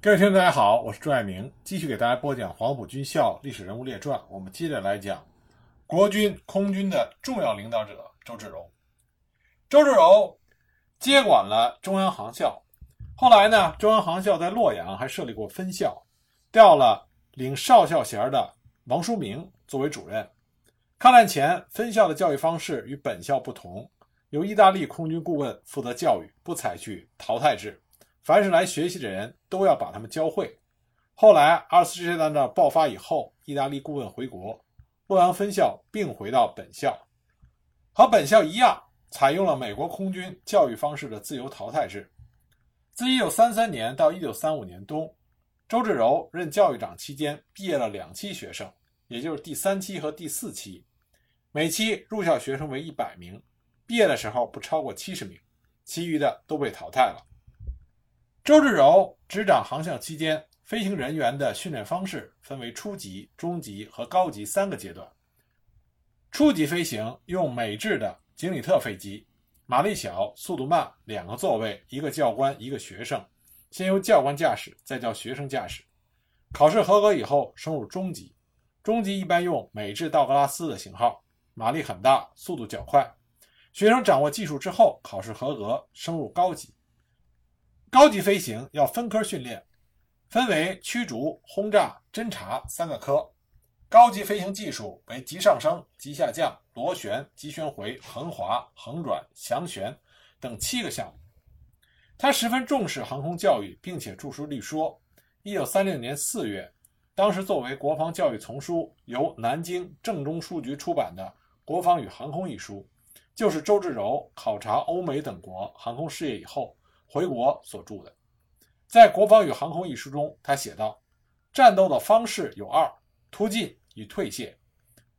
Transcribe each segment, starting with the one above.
各位听众，大家好，我是朱爱明，继续给大家播讲《黄埔军校历史人物列传》。我们接着来讲国军空军的重要领导者周至柔。周至柔接管了中央航校，后来呢，中央航校在洛阳还设立过分校，调了领少校衔的王书明作为主任。抗战前，分校的教育方式与本校不同，由意大利空军顾问负责教育，不采取淘汰制。凡是来学习的人都要把他们教会。后来二次世界大战爆发以后，意大利顾问回国，洛阳分校并回到本校，和本校一样，采用了美国空军教育方式的自由淘汰制。自1933年到1935年冬，周至柔任教育长期间，毕业了两期学生，也就是第三期和第四期，每期入校学生为一百名，毕业的时候不超过七十名，其余的都被淘汰了。周至柔执掌航校期间，飞行人员的训练方式分为初级、中级和高级三个阶段。初级飞行用美制的景里特飞机，马力小、速度慢，两个座位，一个教官，一个学生。先由教官驾驶，再叫学生驾驶。考试合格以后升入中级，中级一般用美制道格拉斯的型号，马力很大，速度较快。学生掌握技术之后，考试合格升入高级。高级飞行要分科训练，分为驱逐、轰炸、侦察三个科。高级飞行技术为急上升、急下降、螺旋、急旋回、横滑、横转、翔旋等七个项目。他十分重视航空教育，并且著书立说。一九三六年四月，当时作为国防教育丛书，由南京正中书局出版的《国防与航空》一书，就是周至柔考察欧美等国航空事业以后。回国所著的，在《国防与航空》一书中，他写道：“战斗的方式有二：突进与退卸。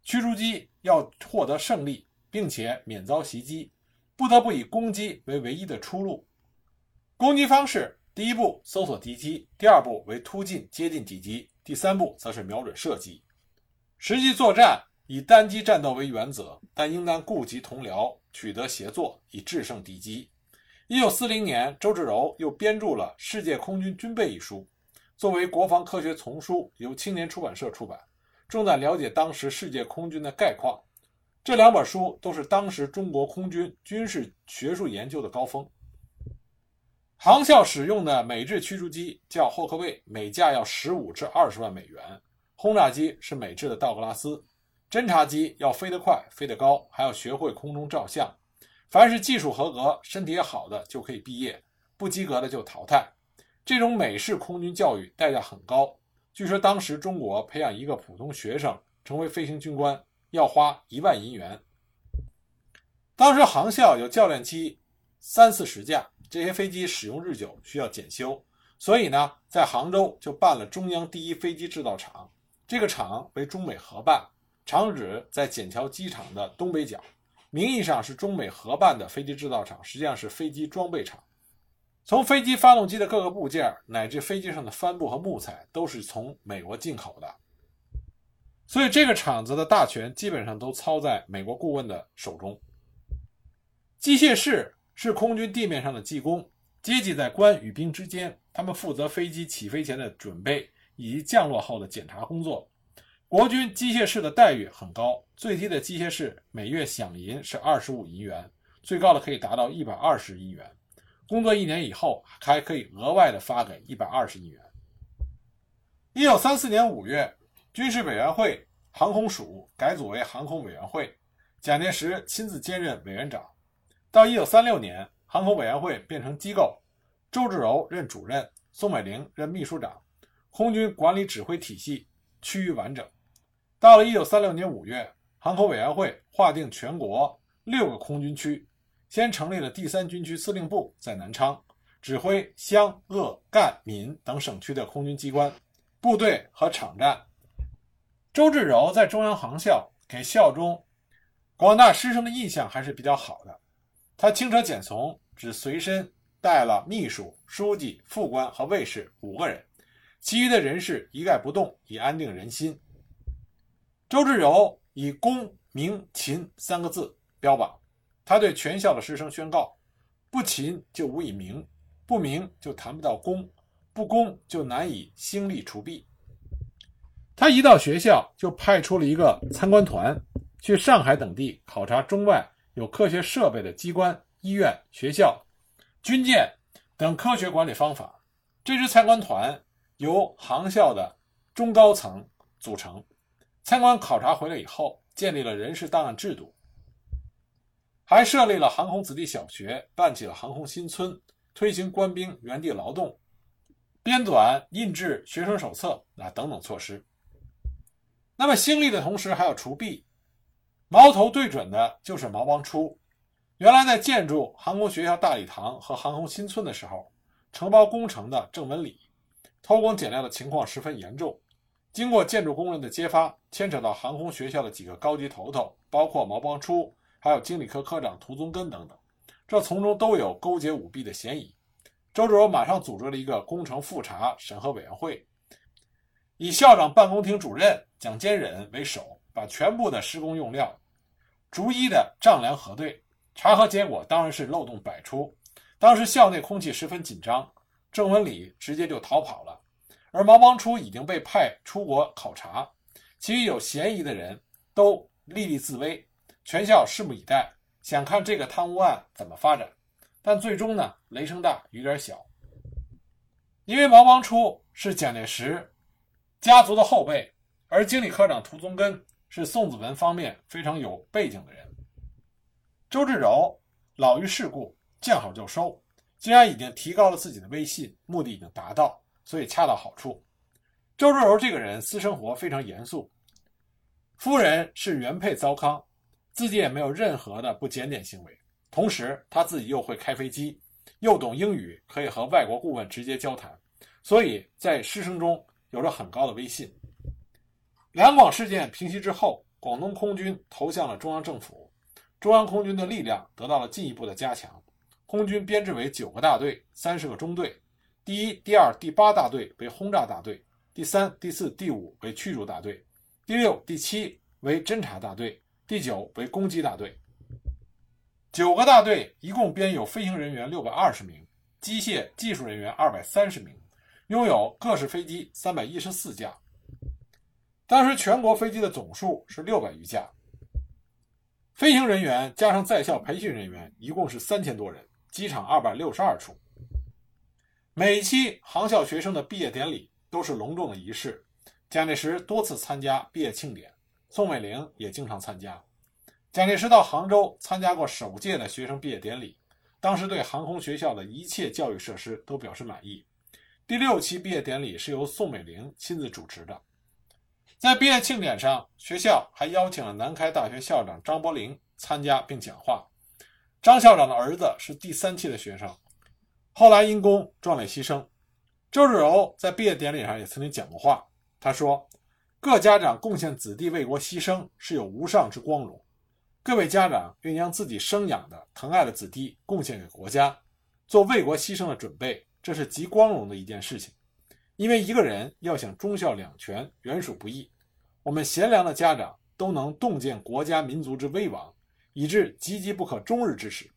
驱逐机要获得胜利，并且免遭袭击，不得不以攻击为唯一的出路。攻击方式，第一步搜索敌机，第二步为突进接近敌机，第三步则是瞄准射击。实际作战以单机战斗为原则，但应当顾及同僚，取得协作，以制胜敌机。”一九四零年，周至柔又编著了《世界空军军备》一书，作为国防科学丛书，由青年出版社出版，重在了解当时世界空军的概况。这两本书都是当时中国空军军事学术研究的高峰。航校使用的美制驱逐机叫霍克卫，每架要十五至二十万美元；轰炸机是美制的道格拉斯；侦察机要飞得快、飞得高，还要学会空中照相。凡是技术合格、身体也好的就可以毕业，不及格的就淘汰。这种美式空军教育代价很高，据说当时中国培养一个普通学生成为飞行军官要花一万银元。当时航校有教练机三四十架，这些飞机使用日久，需要检修，所以呢，在杭州就办了中央第一飞机制造厂。这个厂为中美合办，厂址在笕桥机场的东北角。名义上是中美合办的飞机制造厂，实际上是飞机装备厂。从飞机发动机的各个部件，乃至飞机上的帆布和木材，都是从美国进口的。所以这个厂子的大权基本上都操在美国顾问的手中。机械室是空军地面上的技工，阶级在官与兵之间，他们负责飞机起飞前的准备以及降落后的检查工作。国军机械室的待遇很高，最低的机械室每月饷银是二十五银元，最高的可以达到一百二十银元。工作一年以后，还可以额外的发给一百二十银元。一九三四年五月，军事委员会航空署改组为航空委员会，蒋介石亲自兼任委员长。到一九三六年，航空委员会变成机构，周至柔任主任，宋美龄任秘书长，空军管理指挥体系趋于完整。到了一九三六年五月，航空委员会划定全国六个空军区，先成立了第三军区司令部，在南昌，指挥湘鄂赣闽等省区的空军机关、部队和场站。周至柔在中央航校给校中广大师生的印象还是比较好的。他轻车简从，只随身带了秘书、书记、副官和卫士五个人，其余的人事一概不动，以安定人心。周至柔以公、明、勤三个字标榜，他对全校的师生宣告：不勤就无以明，不明就谈不到公，不公就难以兴利除弊。他一到学校，就派出了一个参观团去上海等地考察中外有科学设备的机关、医院、学校、军舰等科学管理方法。这支参观团由航校的中高层组成，参观考察回来以后，建立了人事档案制度，还设立了航空子弟小学，办起了航空新村，推行官兵原地劳动，编纂印制学生手册啊等等措施。那么兴利的同时还要除弊，矛头对准的就是毛邦初。原来在建筑航空学校大礼堂和航空新村的时候。承包工程的郑文礼偷工减料的情况十分严重。经过建筑工人的揭发，牵扯到航空学校的几个高级头头，包括毛邦初，还有经理科科长涂宗根等等，这从中都有勾结舞弊的嫌疑。周志柔马上组织了一个工程复查审核委员会，以校长办公厅主任蒋坚忍为首，把全部的施工用料逐一的丈量核对。查核结果当然是漏洞百出。当时校内空气十分紧张，郑文礼直接就逃跑了，而毛邦初已经被派出国考察，其余有嫌疑的人都立立自危，全校拭目以待，想看这个贪污案怎么发展。但最终呢，雷声大雨点小，因为毛邦初是蒋介石家族的后辈，而经理科长涂宗根是宋子文方面非常有背景的人，周志柔老于世故。见好就收，既然已经提高了自己的威信，目的已经达到，所以恰到好处。周志柔这个人私生活非常严肃，夫人是原配糟糠，自己也没有任何的不检点行为。同时，他自己又会开飞机，又懂英语，可以和外国顾问直接交谈，所以在师生中有着很高的威信。两广事件平息之后，广东空军投向了中央政府，中央空军的力量得到了进一步的加强。空军编制为九个大队、三十个中队，第一、第二、第八大队为轰炸大队，第三、第四、第五为驱逐大队，第六、第七为侦察大队，第九为攻击大队。九个大队一共编有飞行人员六百二十名，机械技术人员二百三十名，拥有各式飞机三百一十四架。当时全国飞机的总数是六百余架，飞行人员加上在校培训人员一共是三千多人。机场二百六十二处，每期航校学生的毕业典礼都是隆重的仪式。蒋介石多次参加毕业庆典，宋美龄也经常参加。蒋介石到杭州参加过首届的学生毕业典礼，当时对航空学校的一切教育设施都表示满意。第六期毕业典礼是由宋美龄亲自主持的。在毕业庆典上，学校还邀请了南开大学校长张伯苓参加并讲话。张校长的儿子是第三期的学生，后来因公壮烈牺牲。周志柔在毕业典礼上也曾经讲过话，他说：“各家长贡献子弟为国牺牲，是有无上之光荣。各位家长愿将自己生养的、疼爱的子弟贡献给国家，做为国牺牲的准备，这是极光荣的一件事情。因为一个人要想忠孝两全，原属不易。我们贤良的家长都能洞见国家民族之危亡。”以致岌岌不可终日之时，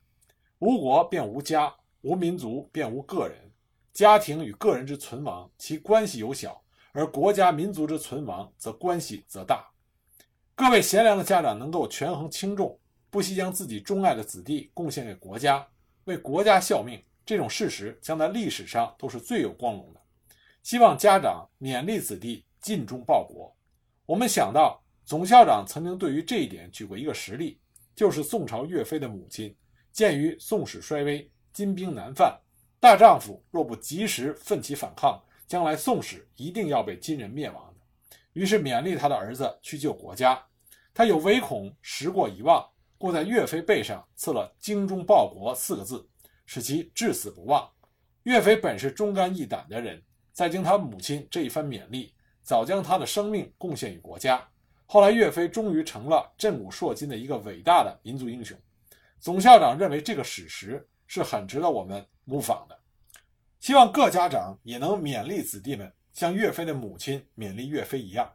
无国便无家，无民族便无个人。家庭与个人之存亡，其关系有小；而国家民族之存亡，则关系则大。各位贤良的家长能够权衡轻重，不惜将自己钟爱的子弟贡献给国家，为国家效命，这种事实将在历史上都是最有光荣的。希望家长勉励子弟尽忠报国。我们想到总校长曾经对于这一点举过一个实例。就是宋朝岳飞的母亲，鉴于宋史衰微，金兵难犯，大丈夫若不及时奋起反抗，将来宋史一定要被金人灭亡的。于是勉励他的儿子去救国家。他有唯恐时过遗忘，故在岳飞背上刺了“精忠报国”四个字，使其至死不忘。岳飞本是忠肝义胆的人，再经他母亲这一番勉励，早将他的生命贡献于国家。后来，岳飞终于成了震古烁今的一个伟大的民族英雄。总校长认为这个史实是很值得我们模仿的，希望各家长也能勉励子弟们，像岳飞的母亲勉励岳飞一样。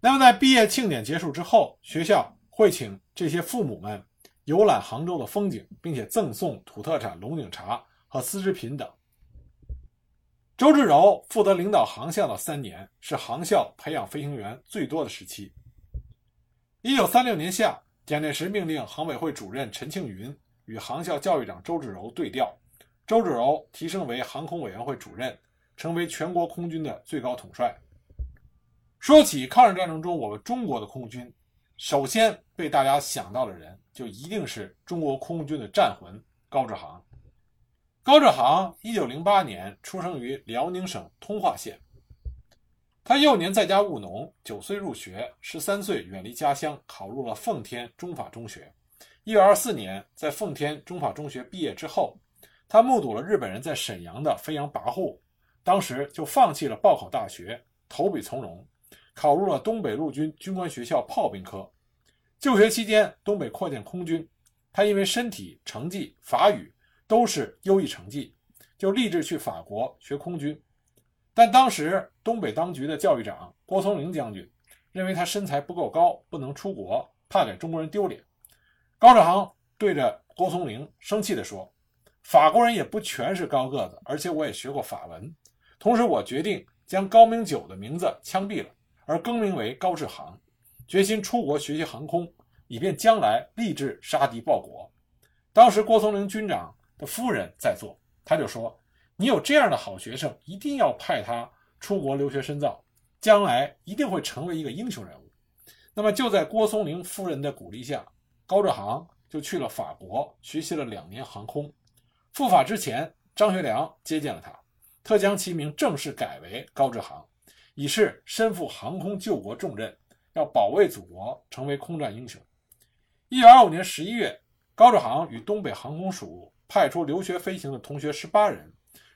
那么，在毕业庆典结束之后，学校会请这些父母们游览杭州的风景，并且赠送土特产龙井茶和丝织品等。周至柔负责领导航校的三年，是航校培养飞行员最多的时期。一九三六年夏，蒋介石命令航委会主任陈庆云与航校教育长周至柔对调，周芷柔提升为航空委员会主任，成为全国空军的最高统帅。说起抗日战争中我们中国的空军，首先被大家想到的人，就一定是中国空军的战魂高志航。高志航一九零八年出生于辽宁省通化县。他幼年在家务农，九岁入学，十三岁远离家乡，考入了奉天中法中学。一九二四年，在奉天中法中学毕业之后，他目睹了日本人在沈阳的飞扬跋扈，当时就放弃了报考大学，投笔从戎，考入了东北陆军军官学校炮兵科。就学期间，东北扩建空军，他因为身体、成绩、法语。都是优异成绩，就立志去法国学空军。但当时东北当局的教育长郭松龄将军认为他身材不够高，不能出国，怕给中国人丢脸。高志航对着郭松龄生气地说：“法国人也不全是高个子，而且我也学过法文。同时，我决定将高明九的名字枪毙了，而更名为高志航，决心出国学习航空，以便将来立志杀敌报国。”当时郭松龄军长。的夫人在座，他就说：“你有这样的好学生，一定要派他出国留学深造，将来一定会成为一个英雄人物。”那么就在郭松龄夫人的鼓励下，高志航就去了法国学习了两年航空。赴法之前，张学良接见了他，特将其名正式改为高志航，以示身负航空救国重任，要保卫祖国，成为空战英雄。一九二五年十一月，高志航与东北航空署。派出留学飞行的同学十八人，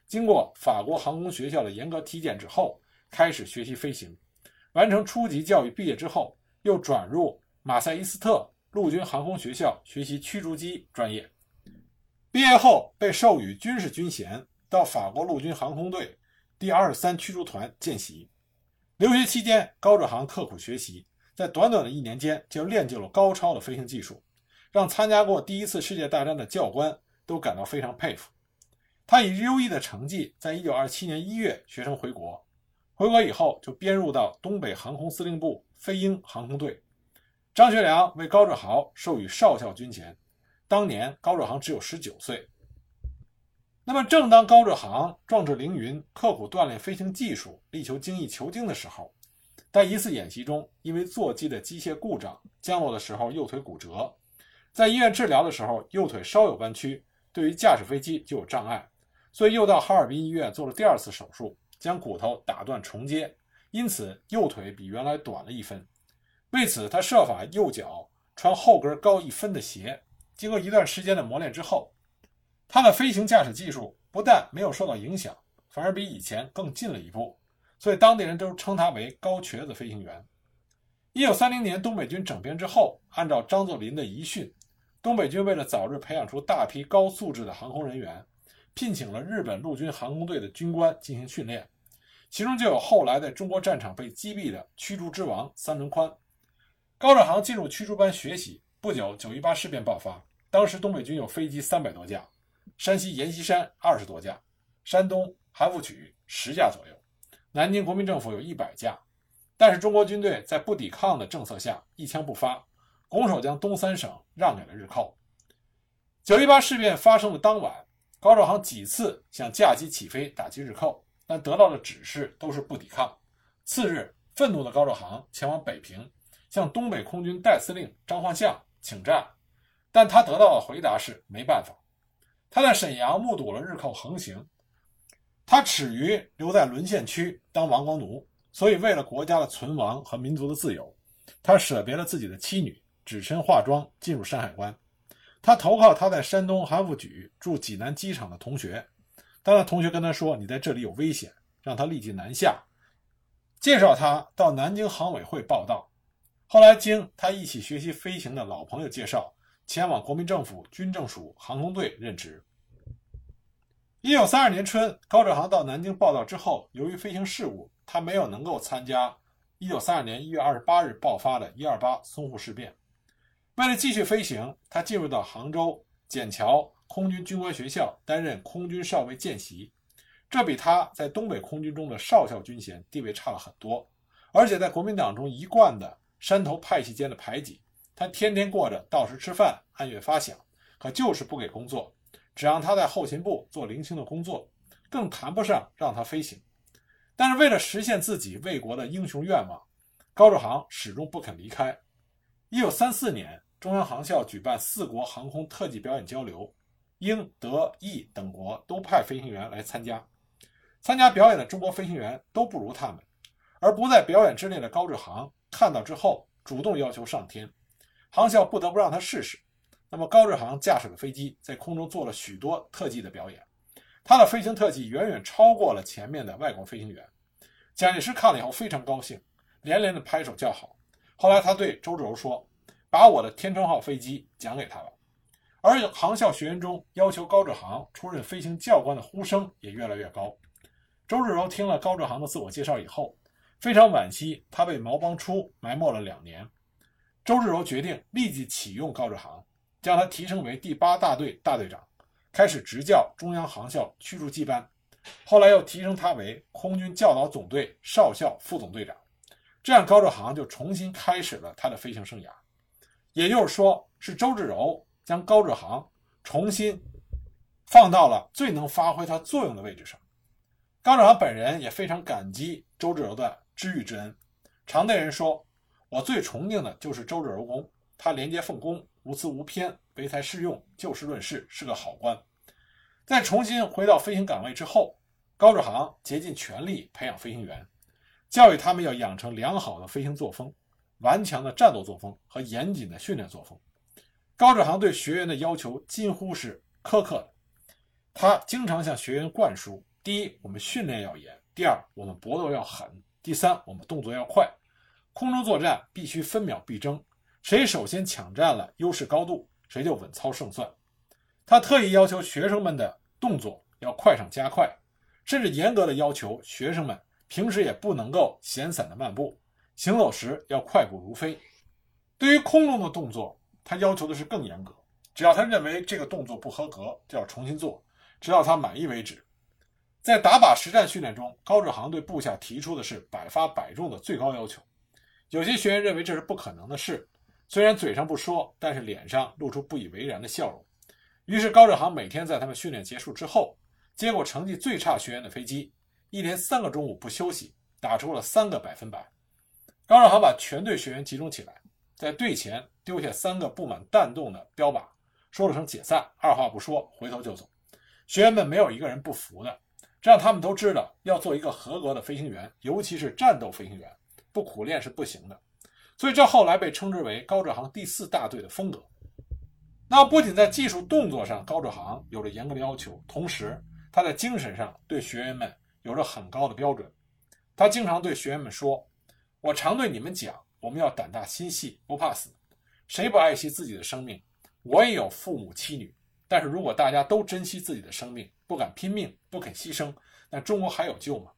经过法国航空学校的严格体检之后，开始学习飞行。完成初级教育毕业之后，又转入马赛伊斯特陆军航空学校学习驱逐机专业。毕业后被授予军事军衔，到法国陆军航空队第二十三驱逐团见习。留学期间，高志航刻苦学习，在短短的一年间就练就了高超的飞行技术，让参加过第一次世界大战的教官。都感到非常佩服。他以优异的成绩，在1927年1月学成回国。回国以后，就编入到东北航空司令部飞鹰航空队。张学良为高志豪授予少校军衔。当年高志航只有19岁。那么，正当高志航壮志凌云、刻苦锻炼飞行技术、力求精益求精的时候，在一次演习中，因为座机的机械故障，降落的时候右腿骨折，在医院治疗的时候，右腿稍有弯曲。对于驾驶飞机就有障碍，所以又到哈尔滨医院做了第二次手术，将骨头打断重接，因此右腿比原来短了一分。为此，他设法右脚穿后跟高一分的鞋。经过一段时间的磨练之后，他的飞行驾驶技术不但没有受到影响，反而比以前更进了一步。所以当地人都称他为“高瘸子飞行员”。一九三零年东北军整编之后，按照张作霖的遗训。东北军为了早日培养出大批高素质的航空人员，聘请了日本陆军航空队的军官进行训练，其中就有后来在中国战场被击毙的驱逐之王三轮宽。高志航进入驱逐班学习不久，九一八事变爆发，当时东北军有飞机三百多架，山西阎锡山二十多架，山东韩复榘十架左右，南京国民政府有一百架，但是中国军队在不抵抗的政策下，一枪不发。拱手将东三省让给了日寇。九一八事变发生的当晚，高志航几次想驾机起飞打击日寇，但得到的指示都是不抵抗。次日，愤怒的高志航前往北平，向东北空军代司令张焕相请战，但他得到的回答是没办法。他在沈阳目睹了日寇横行，他耻于留在沦陷区当亡国奴，所以为了国家的存亡和民族的自由，他舍别了自己的妻女。只身化妆进入山海关，他投靠他在山东韩复榘驻济南机场的同学。当他同学跟他说：“你在这里有危险，让他立即南下。”介绍他到南京航委会报道。后来经他一起学习飞行的老朋友介绍，前往国民政府军政署航空队任职。一九三二年春，高志航到南京报道之后，由于飞行事故，他没有能够参加一九三二年一月二十八日爆发的一二八淞沪事变。为了继续飞行，他进入到杭州笕桥空军军官学校担任空军少尉见习。这比他在东北空军中的少校军衔地位差了很多。而且在国民党中一贯的山头派系间的排挤，他天天过着到时吃饭、按月发饷，可就是不给工作，只让他在后勤部做零星的工作，更谈不上让他飞行。但是为了实现自己为国的英雄愿望，高志航始终不肯离开。一九三四年，中央航校举办四国航空特技表演交流，英、德、意等国都派飞行员来参加。参加表演的中国飞行员都不如他们。而不在表演之内的高志航看到之后，主动要求上天，航校不得不让他试试。那么高志航驾驶的飞机在空中做了许多特技的表演，他的飞行特技远远超过了前面的外国飞行员。蒋介石看了以后非常高兴，连连的拍手叫好。后来他对周志柔说：“把我的天成号飞机奖给他了。”而航校学员中要求高志航出任飞行教官的呼声也越来越高。周志柔听了高志航的自我介绍以后。非常惋惜，他被毛邦初埋没了两年。周志柔决定立即启用高志航，将他提升为第八大队大队长，开始执教中央航校驱逐机班。后来又提升他为空军教导总队少校副总队长，这样高志航就重新开始了他的飞行生涯。也就是说，是周志柔将高志航重新放到了最能发挥他作用的位置上。高志航本人也非常感激周志柔的。知遇之恩，常对人说：“我最崇敬的就是周志柔公，他廉洁奉公，无私无偏，唯才是用，就事论事，是个好官。”在重新回到飞行岗位之后，高志航竭尽全力培养飞行员，教育他们要养成良好的飞行作风、顽强的战斗作风和严谨的训练作风。高志航对学员的要求近乎是苛刻的，他经常向学员灌输：第一，我们训练要严；第二，我们搏斗要狠。第三，我们动作要快，空中作战必须分秒必争，谁首先抢占了优势高度，谁就稳操胜算。他特意要求学生们的动作要快上加快，甚至严格的要求学生们平时也不能够闲散的漫步，行走时要快步如飞。对于空中的动作，他要求的是更严格，只要他认为这个动作不合格，就要重新做，直到他满意为止。在打靶实战训练中，高志航对部下提出的是百发百中的最高要求。有些学员认为这是不可能的事，虽然嘴上不说，但是脸上露出不以为然的笑容。于是高志航每天在他们训练结束之后，接过成绩最差学员的飞机，一连三个中午不休息，打出了三个百分百。高志航把全队学员集中起来，在队前丢下三个布满弹洞的标靶，说了声解散，二话不说回头就走。学员们没有一个人不服的。让他们都知道，要做一个合格的飞行员，尤其是战斗飞行员，不苦练是不行的。所以这后来被称之为高志航第四大队的风格。那不仅在技术动作上，高志航有着严格的要求，同时他在精神上对学员们有着很高的标准。他经常对学员们说：“我常对你们讲，我们要胆大心细，不怕死。谁不爱惜自己的生命？我也有父母妻女。但是如果大家都珍惜自己的生命，不敢拼命，不肯牺牲，那中国还有救吗？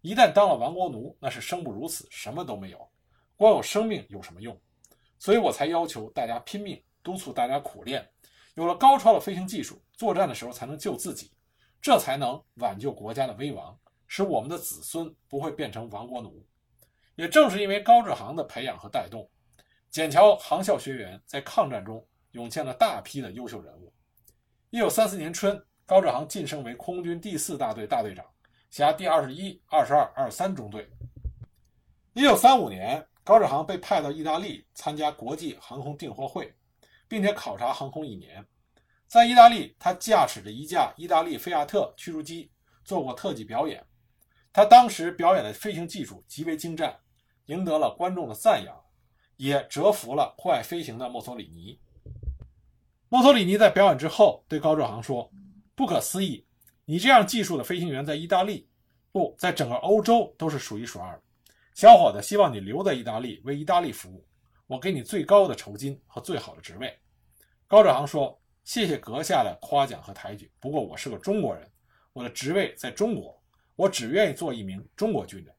一旦当了亡国奴，那是生不如死，什么都没有。光有生命有什么用？所以我才要求大家拼命，督促大家苦练。有了高超的飞行技术，作战的时候才能救自己，这才能挽救国家的危亡，使我们的子孙不会变成亡国奴。也正是因为高志航的培养和带动，笕桥航校学员在抗战中涌现了大批的优秀人物。一九三四年春。高志航晋升为空军第四大队大队长，辖第二十一、二十二、二十三中队。一九三五年，高志航被派到意大利参加国际航空订货会，并且考察航空一年。在意大利，他驾驶着一架意大利菲亚特驱逐机做过特技表演。他当时表演的飞行技术极为精湛，赢得了观众的赞扬，也折服了酷爱飞行的墨索里尼。墨索里尼在表演之后对高志航说。不可思议！你这样技术的飞行员在意大利，不在整个欧洲都是数一数二的。小伙子，希望你留在意大利为意大利服务，我给你最高的酬金和最好的职位。高志航说：“谢谢阁下的夸奖和抬举，不过我是个中国人，我的职位在中国，我只愿意做一名中国军人。”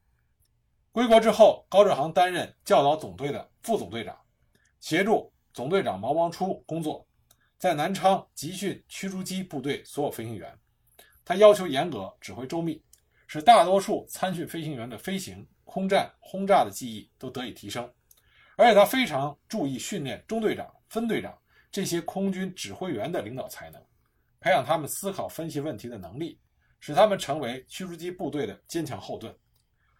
归国之后，高志航担任教导总队的副总队长，协助总队长毛邦初工作。在南昌集训驱逐机部队所有飞行员，他要求严格，指挥周密，使大多数参训飞行员的飞行、空战、轰炸的技艺都得以提升。而且他非常注意训练中队长、分队长这些空军指挥员的领导才能，培养他们思考、分析问题的能力，使他们成为驱逐机部队的坚强后盾。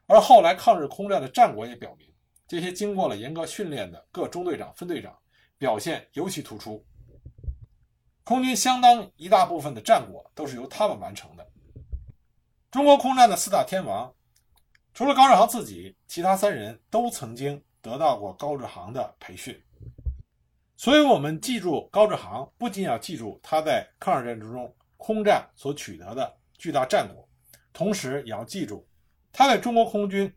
而后来抗日空战的战果也表明，这些经过了严格训练的各中队长、分队长表现尤其突出。空军相当一大部分的战果都是由他们完成的。中国空战的四大天王，除了高志航自己，其他三人都曾经得到过高志航的培训。所以，我们记住高志航，不仅要记住他在抗日战争中空战所取得的巨大战果，同时也要记住。他在中国空军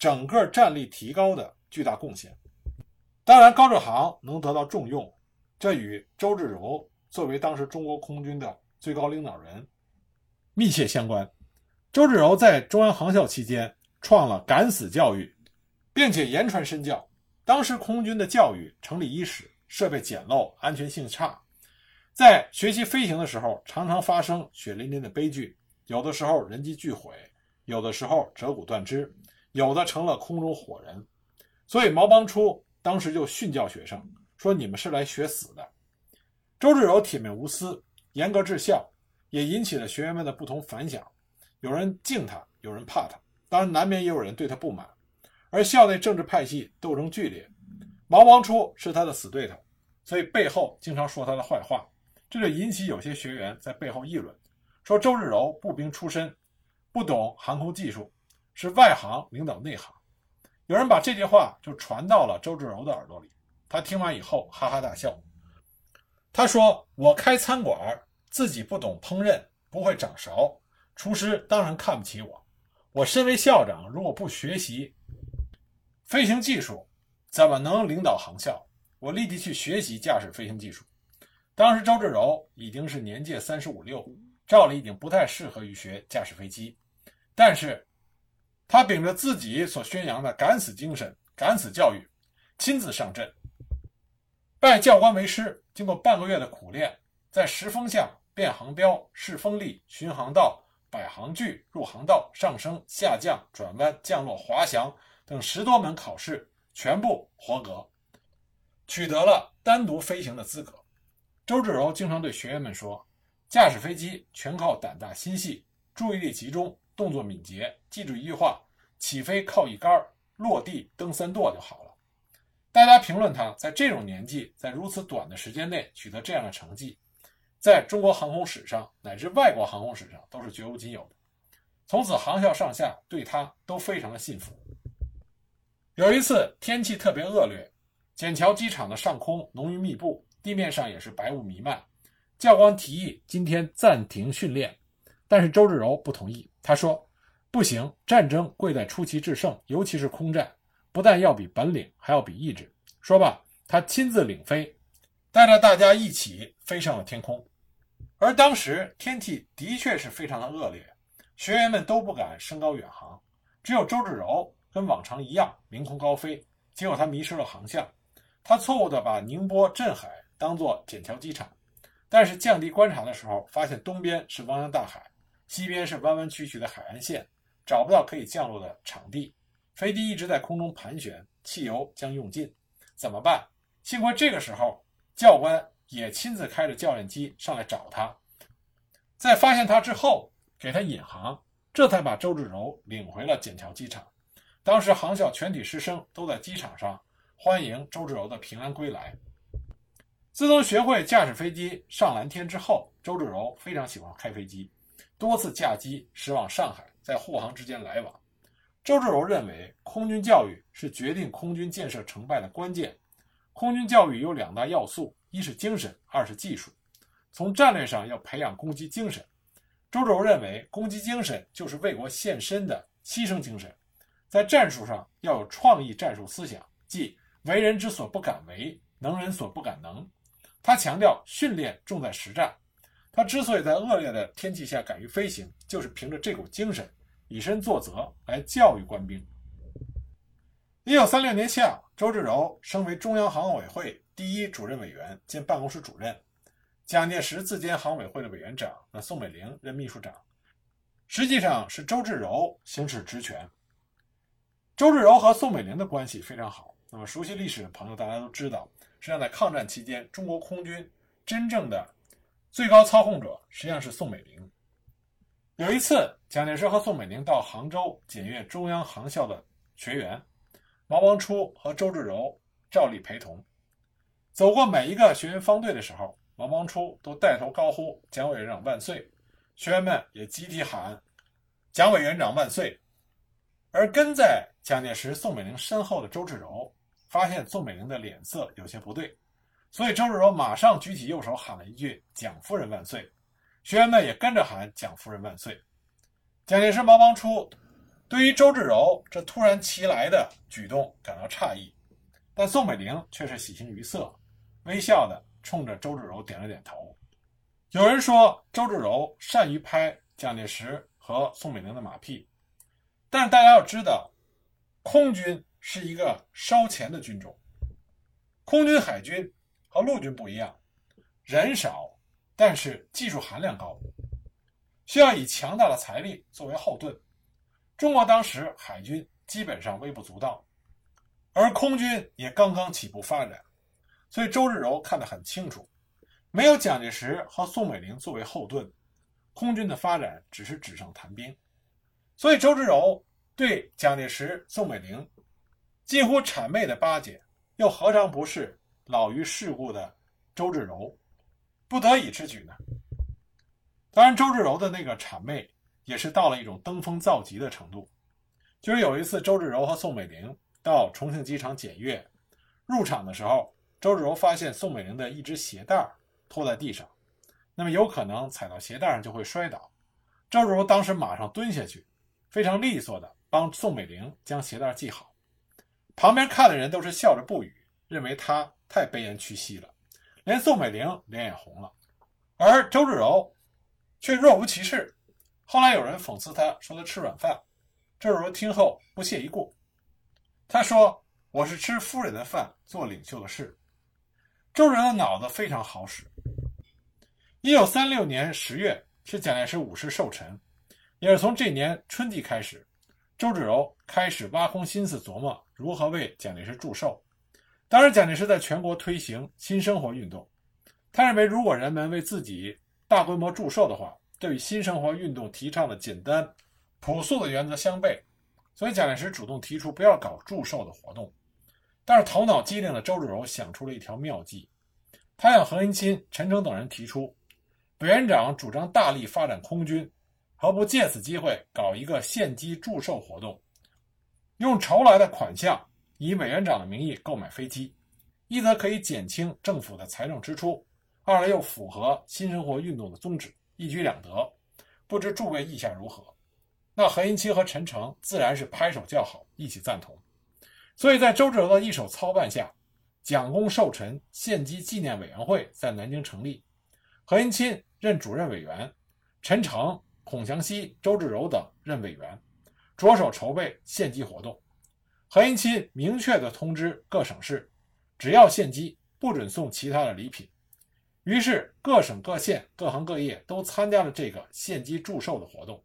整个战力提高的巨大贡献。当然，高志航能得到重用，这与周至柔作为当时中国空军的最高领导人密切相关。周至柔在中央航校期间创了敢死教育，并且言传身教。当时空军的教育成立伊始，设备简陋，安全性差，在学习飞行的时候常常发生血淋淋的悲剧，有的时候人机俱毁。有的时候折骨断肢，有的成了空中火人，所以毛邦初当时就训教学生说：“你们是来学死的。”周至柔铁面无私，严格治校，也引起了学员们的不同反响。有人敬他，有人怕他，当然难免也有人对他不满。而校内政治派系斗争剧烈，毛王初是他的死对头，所以背后经常说他的坏话，这就引起有些学员在背后议论，说周至柔步兵出身。不懂航空技术，是外行领导内行。有人把这句话就传到了周至柔的耳朵里，他听完以后哈哈大笑。他说：“我开餐馆，自己不懂烹饪，不会掌勺，厨师当然看不起我。我身为校长，如果不学习飞行技术，怎么能领导航校？我立即去学习驾驶飞行技术。”当时周至柔已经是年届三十五六，照理已经不太适合于学驾驶飞机。但是，他秉着自己所宣扬的敢死精神、敢死教育，亲自上阵，拜教官为师。经过半个月的苦练，在识风向、辨航标、试风力、巡航道、摆航距、入航道、上升、下降、转弯、降落、滑翔等十多门考试全部合格，取得了单独飞行的资格。周至柔经常对学员们说：“驾驶飞机全靠胆大心细，注意力集中。”动作敏捷，记住一句话：起飞靠一杆，落地蹬三舵就好。大家评论他在这种年纪，在如此短的时间内取得这样的成绩，在中国航空史上乃至外国航空史上都是绝无仅有的。从此，航校上下对他都非常的信服。有一次天气特别恶劣，笕桥机场的上空浓云密布，地面上也是白雾弥漫。教官提议今天暂停训练，但是周至柔不同意。他说：“不行，战争贵在出奇制胜，尤其是空战，不但要比本领，还要比意志。”说罢，他亲自领飞，带着大家一起飞上了天空。而当时天气的确是非常的恶劣，学员们都不敢升高远航，只有周至柔跟往常一样凌空高飞。结果他迷失了航向，他错误地把宁波镇海当作笕桥机场，但是降低观察的时候，发现东边是汪洋大海。西边是弯弯曲曲的海岸线，找不到可以降落的场地，飞机一直在空中盘旋，汽油将用尽，怎么办？幸亏这个时候教官也亲自开着教练机上来找他，在发现他之后给他引航，这才把周至柔领回了笕桥机场。当时航校全体师生都在机场上欢迎周至柔的平安归来。自从学会驾驶飞机上蓝天之后，周至柔非常喜欢开飞机。多次驾机驶往上海，在护航之间来往。周至柔认为，空军教育是决定空军建设成败的关键。空军教育有两大要素：一是精神，二是技术。从战略上要培养攻击精神。周至柔认为，攻击精神就是为国献身的牺牲精神。在战术上要有创意战术思想，即为人之所不敢为，能人所不敢能。他强调，训练重在实战。他之所以在恶劣的天气下敢于飞行，就是凭着这股精神，以身作则来教育官兵。一九三六年夏，周至柔升为中央航委会第一主任委员兼办公室主任。蒋介石自兼航委会的委员长，那宋美龄任秘书长，实际上是周至柔行使职权。周至柔和宋美龄的关系非常好。那么熟悉历史的朋友大家都知道，实际上在抗战期间，中国空军真正的最高操控者实际上是宋美龄。有一次，蒋介石和宋美龄到杭州检阅中央航校的学员，毛王初和周至柔照例陪同。走过每一个学员方队的时候，毛王初都带头高呼“蒋委员长万岁”，学员们也集体喊“蒋委员长万岁”。而跟在蒋介石、宋美龄身后的周至柔发现宋美龄的脸色有些不对，所以周至柔马上举起右手喊了一句“蒋夫人万岁”。学员们也跟着喊“蒋夫人万岁”。蒋介石、毛邦初对于周至柔这突然其来的举动感到诧异，但宋美龄却是喜形于色，微笑的冲着周至柔点了点头。有人说周至柔善于拍蒋介石和宋美龄的马屁，但是大家要知道，空军是一个烧钱的军种，空军、海军和陆军不一样，人少。但是技术含量高，需要以强大的财力作为后盾。中国当时海军基本上微不足道，而空军也刚刚起步发展，所以周至柔看得很清楚，没有蒋介石和宋美龄作为后盾，空军的发展只是纸上谈兵。所以周至柔对蒋介石、宋美龄近乎谄媚的巴结，又何尝不是老于世故的周至柔？不得已之举呢。当然，周志柔的那个谄媚也是到了一种登峰造极的程度。就是有一次，周志柔和宋美龄到重庆机场检阅，入场的时候，周志柔发现宋美龄的一只鞋带拖在地上，那么有可能踩到鞋带上就会摔倒。周志柔当时马上蹲下去，非常利索的帮宋美龄将鞋带系好。旁边看的人都是笑着不语，认为他太卑言屈膝了。连宋美龄脸也红了，而周芷柔却若无其事。后来有人讽刺他，说他吃软饭。周芷柔听后不屑一顾，他说：“我是吃夫人的饭，做领袖的事。”周至柔的脑子非常好使。一九三六年十月是蒋介石五十寿辰，也是从这年春季开始，周芷柔开始挖空心思琢磨如何为蒋介石祝寿。当时，蒋介石在全国推行新生活运动。他认为，如果人们为自己大规模祝寿的话，这与新生活运动提倡的简单、朴素的原则相悖。所以，蒋介石主动提出不要搞祝寿的活动。但是，头脑机灵的周至柔想出了一条妙计。他向何应钦、陈诚等人提出，委员长主张大力发展空军，何不借此机会搞一个献机祝寿活动，用筹来的款项。以委员长的名义购买飞机，一则可以减轻政府的财政支出，二来又符合新生活运动的宗旨，一举两得。不知诸位意下如何？那何应钦和陈诚自然是拍手叫好，一起赞同。所以在周至柔的一手操办下，蒋公寿辰献机纪念委员会在南京成立，何应钦任主任委员，陈诚、孔祥熙、周至柔等任委员，着手筹备献机活动。何应钦明确地通知各省市，只要献机，不准送其他的礼品。于是各省各县各行各业都参加了这个献机祝寿的活动。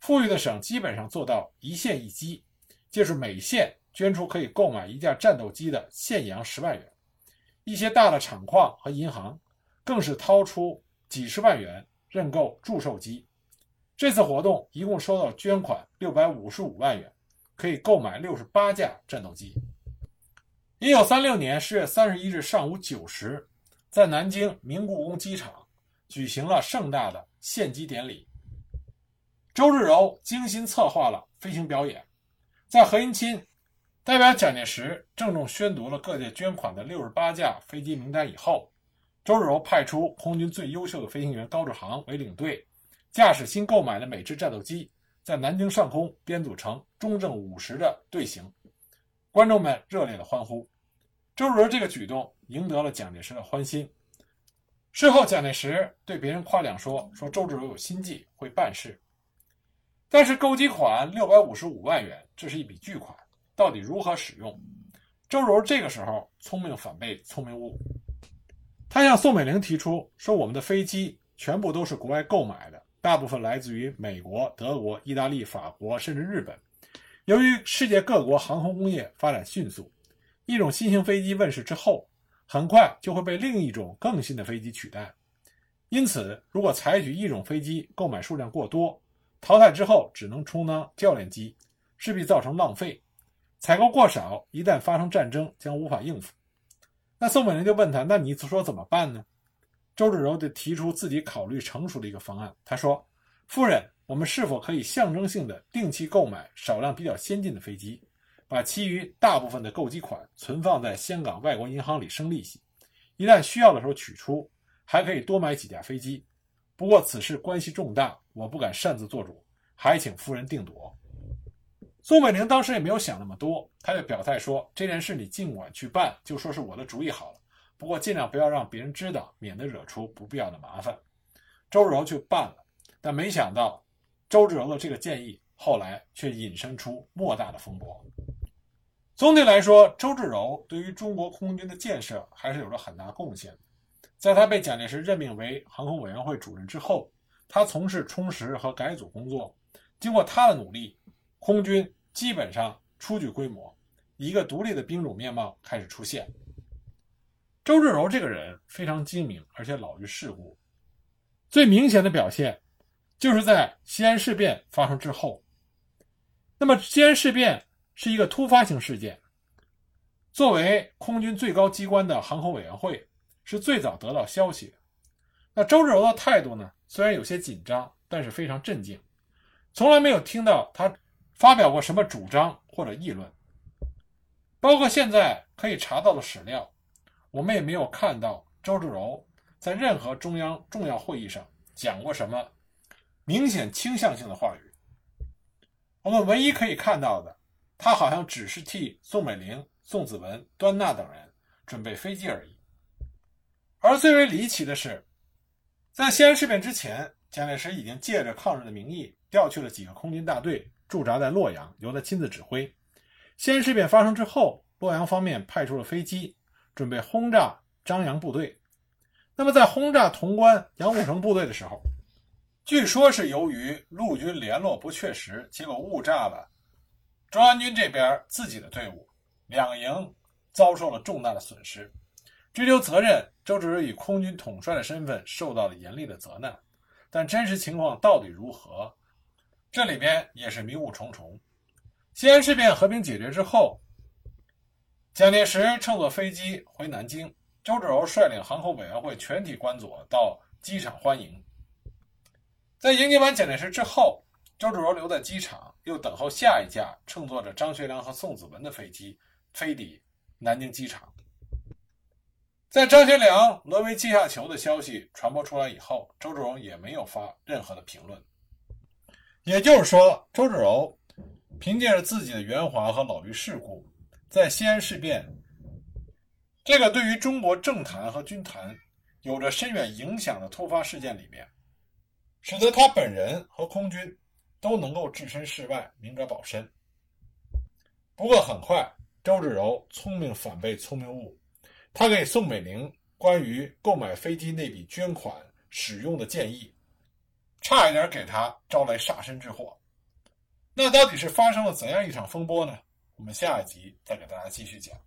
富裕的省基本上做到一县一机，就是每县捐出可以购买一架战斗机的现洋十万元。一些大的厂矿和银行更是掏出几十万元认购祝寿机。这次活动一共收到捐款六百五十五万元。可以购买六十八架战斗机。一九三六年十月三十一日上午九时，在南京明故宫机场举行了盛大的献机典礼。周至柔精心策划了飞行表演，在何应钦代表蒋介石郑重宣读了各界捐款的六十八架飞机名单以后，周至柔派出空军最优秀的飞行员高志航为领队，驾驶新购买的美制战斗机。在南京上空编组成中正五十的队形，观众们热烈的欢呼。周至柔这个举动赢得了蒋介石的欢心。事后，蒋介石对别人夸奖说：“说周至柔有心计，会办事。”但是购机款六百五十五万元，这是一笔巨款，到底如何使用？周至柔这个时候聪明反被聪明误。他向宋美龄提出说：“我们的飞机全部都是国外购买的，大部分来自于美国、德国、意大利、法国，甚至日本。由于世界各国航空工业发展迅速，一种新型飞机问世之后，很快就会被另一种更新的飞机取代。因此，如果采取一种飞机购买数量过多，淘汰之后只能充当教练机，势必造成浪费。采购过少，一旦发生战争，将无法应付。”那宋美龄就问他：“那你说怎么办呢？”周芷柔就提出自己考虑成熟的一个方案。他说：“夫人，我们是否可以象征性的定期购买少量比较先进的飞机，把其余大部分的购机款存放在香港外国银行里生利息，一旦需要的时候取出，还可以多买几架飞机。不过此事关系重大，我不敢擅自做主，还请夫人定夺。”宋美龄当时也没有想那么多，她就表态说：“这件事你尽管去办，就说是我的主意好了。不过尽量不要让别人知道，免得惹出不必要的麻烦。”周志柔去办了，但没想到周志柔的这个建议后来却引申出莫大的风波。总体来说，周芷柔对于中国空军的建设还是有着很大贡献。在他被蒋介石任命为航空委员会主任之后，他从事充实和改组工作，经过他的努力。空军基本上初具规模，一个独立的兵种面貌开始出现。周芷柔这个人非常精明，而且老于世故。最明显的表现，就是在西安事变发生之后。那么，西安事变是一个突发性事件。作为空军最高机关的航空委员会，是最早得到消息。那周芷柔的态度呢？虽然有些紧张，但是非常镇静，从来没有听到他。发表过什么主张或者议论？包括现在可以查到的史料，我们也没有看到周芷柔在任何中央重要会议上讲过什么明显倾向性的话语。我们唯一可以看到的，他好像只是替宋美龄、宋子文、端纳等人准备飞机而已。而最为离奇的是，在西安事变之前，蒋介石已经借着抗日的名义调去了几个空军大队。驻扎在洛阳，由他亲自指挥。西安事变发生之后，洛阳方面派出了飞机，准备轰炸张杨部队。那么，在轰炸潼关杨虎城部队的时候，据说是由于陆军联络不确实，结果误炸了中央军这边自己的队伍，两营遭受了重大的损失。追究责任，周芷柔以空军统帅的身份受到了严厉的责难。但真实情况到底如何？这里边也是迷雾重重。西安事变和平解决之后，蒋介石乘坐飞机回南京，周芷柔率领航空委员会全体官佐到机场欢迎。在迎接完蒋介石之后，周芷柔留在机场，又等候下一架乘坐着张学良和宋子文的飞机飞抵南京机场。在张学良沦为阶下囚的消息传播出来以后，周芷柔也没有发任何的评论。也就是说，周芷柔凭借着自己的圆滑和老于世故，在西安事变这个对于中国政坛和军坛有着深远影响的突发事件里面，使得他本人和空军都能够置身事外，明哲保身。不过很快，周芷柔聪明反被聪明误，他给宋美龄关于购买飞机那笔捐款使用的建议。差一点给他招来杀身之祸，那到底是发生了怎样一场风波呢？我们下一集再给大家继续讲。